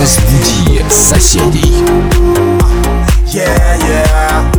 Разбуди соседей. Yeah, yeah.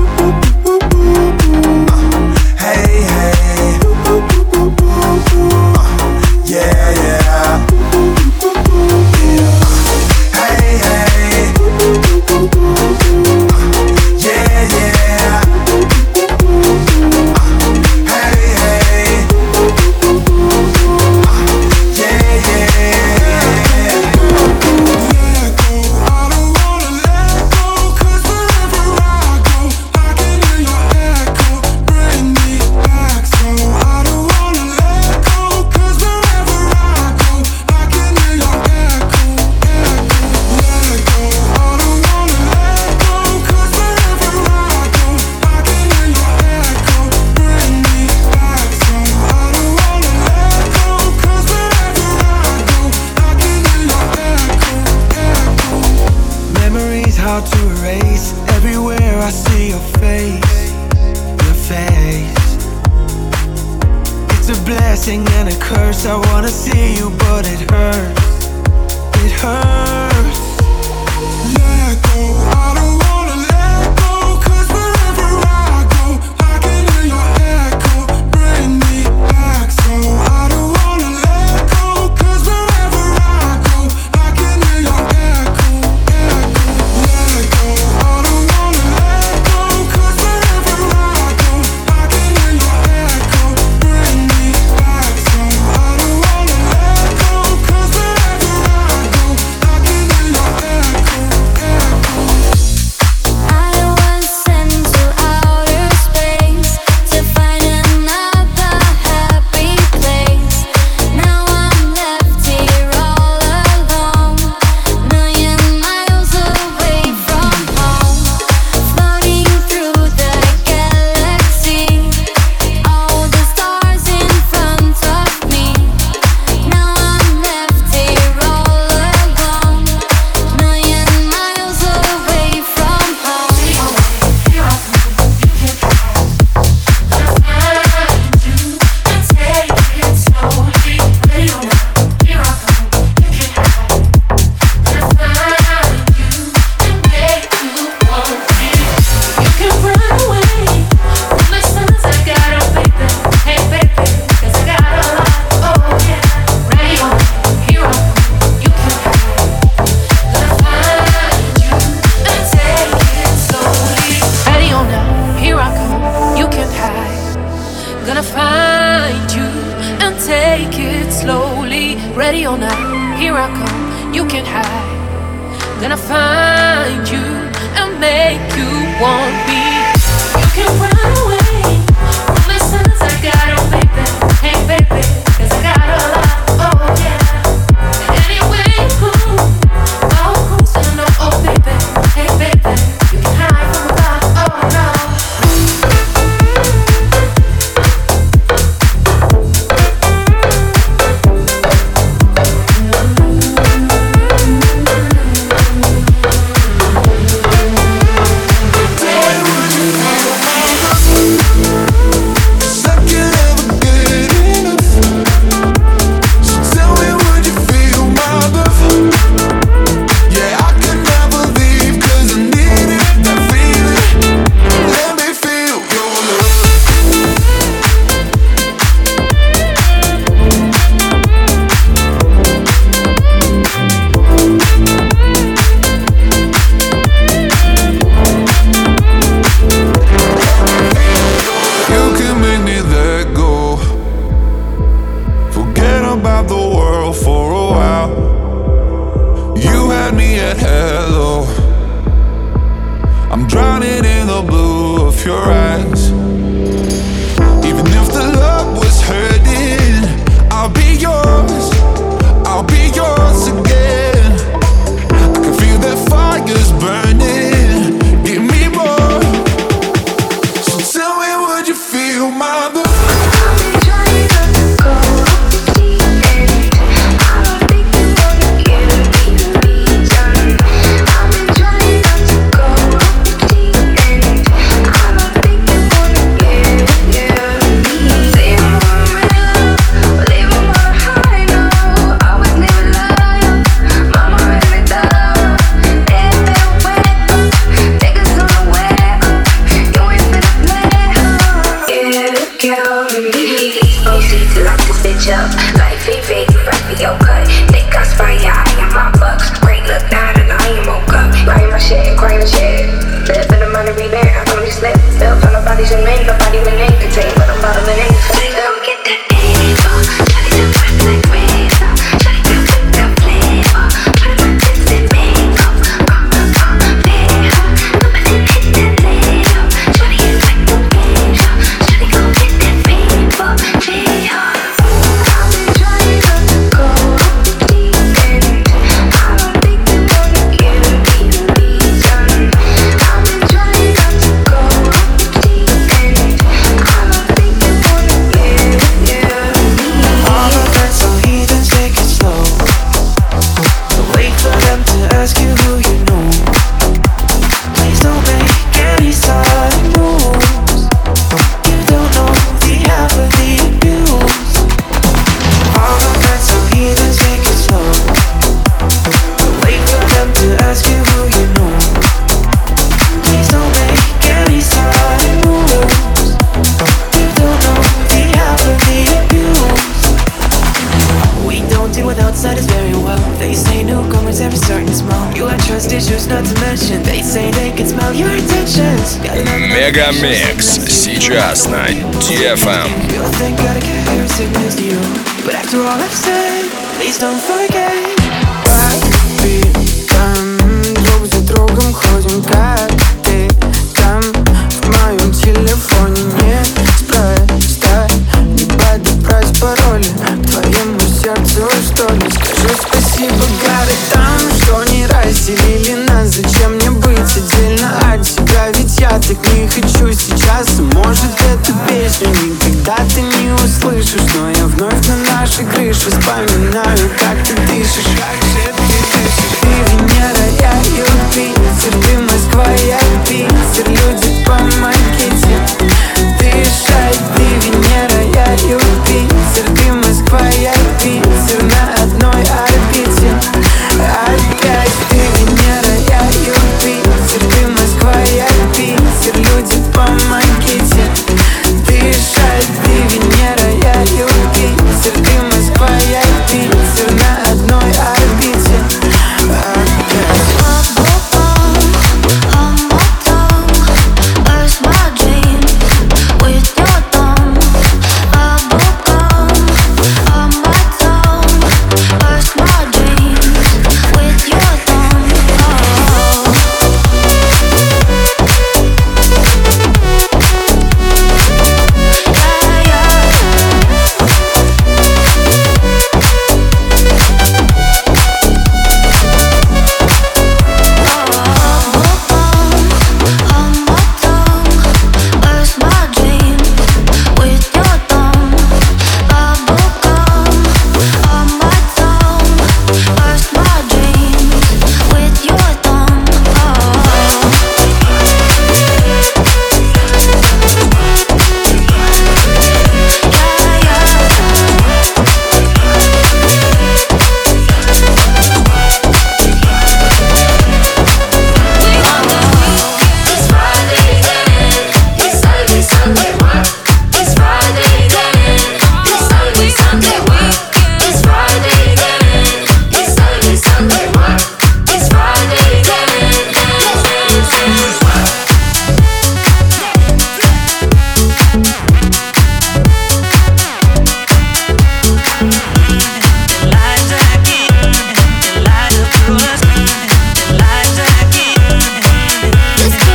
Мегамикс сейчас на Дефам. ходим как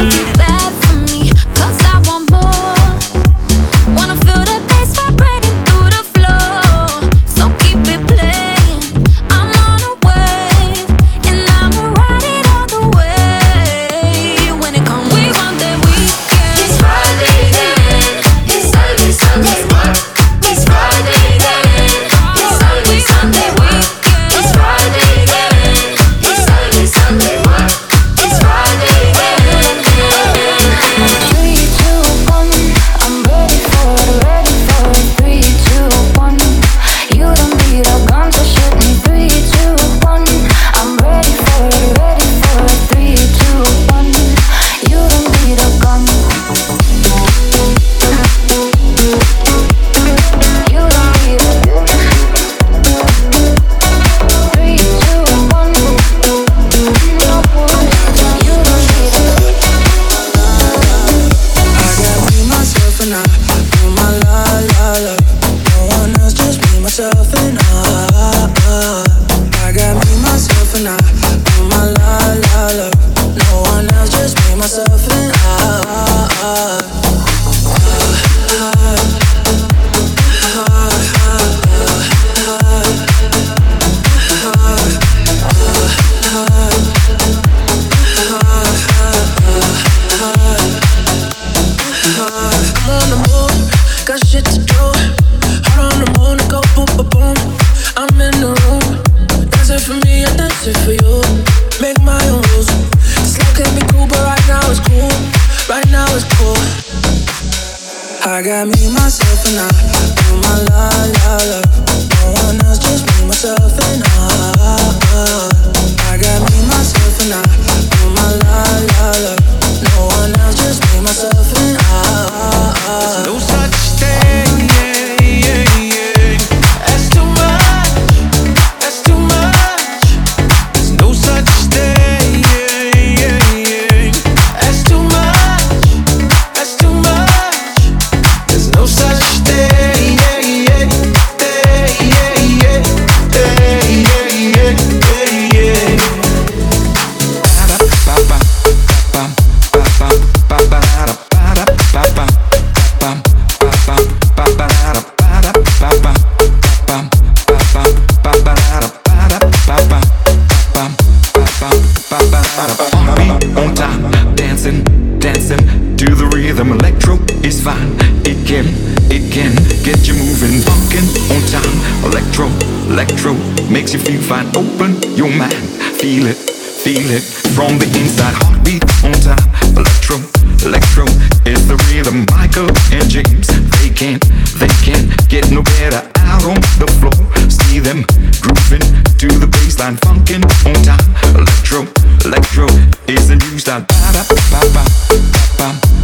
Yeah. la la la. No one else, just me, myself, and I. It's a electro makes you feel fine. Open your mind, feel it, feel it from the inside. Heartbeat on time. electro, electro is the rhythm. Michael and James, they can't, they can't get no better. Out on the floor, see them grooving to the bassline, funkin' on time. Electro, electro is the new style. Ba ba ba ba ba.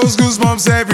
those goosebumps every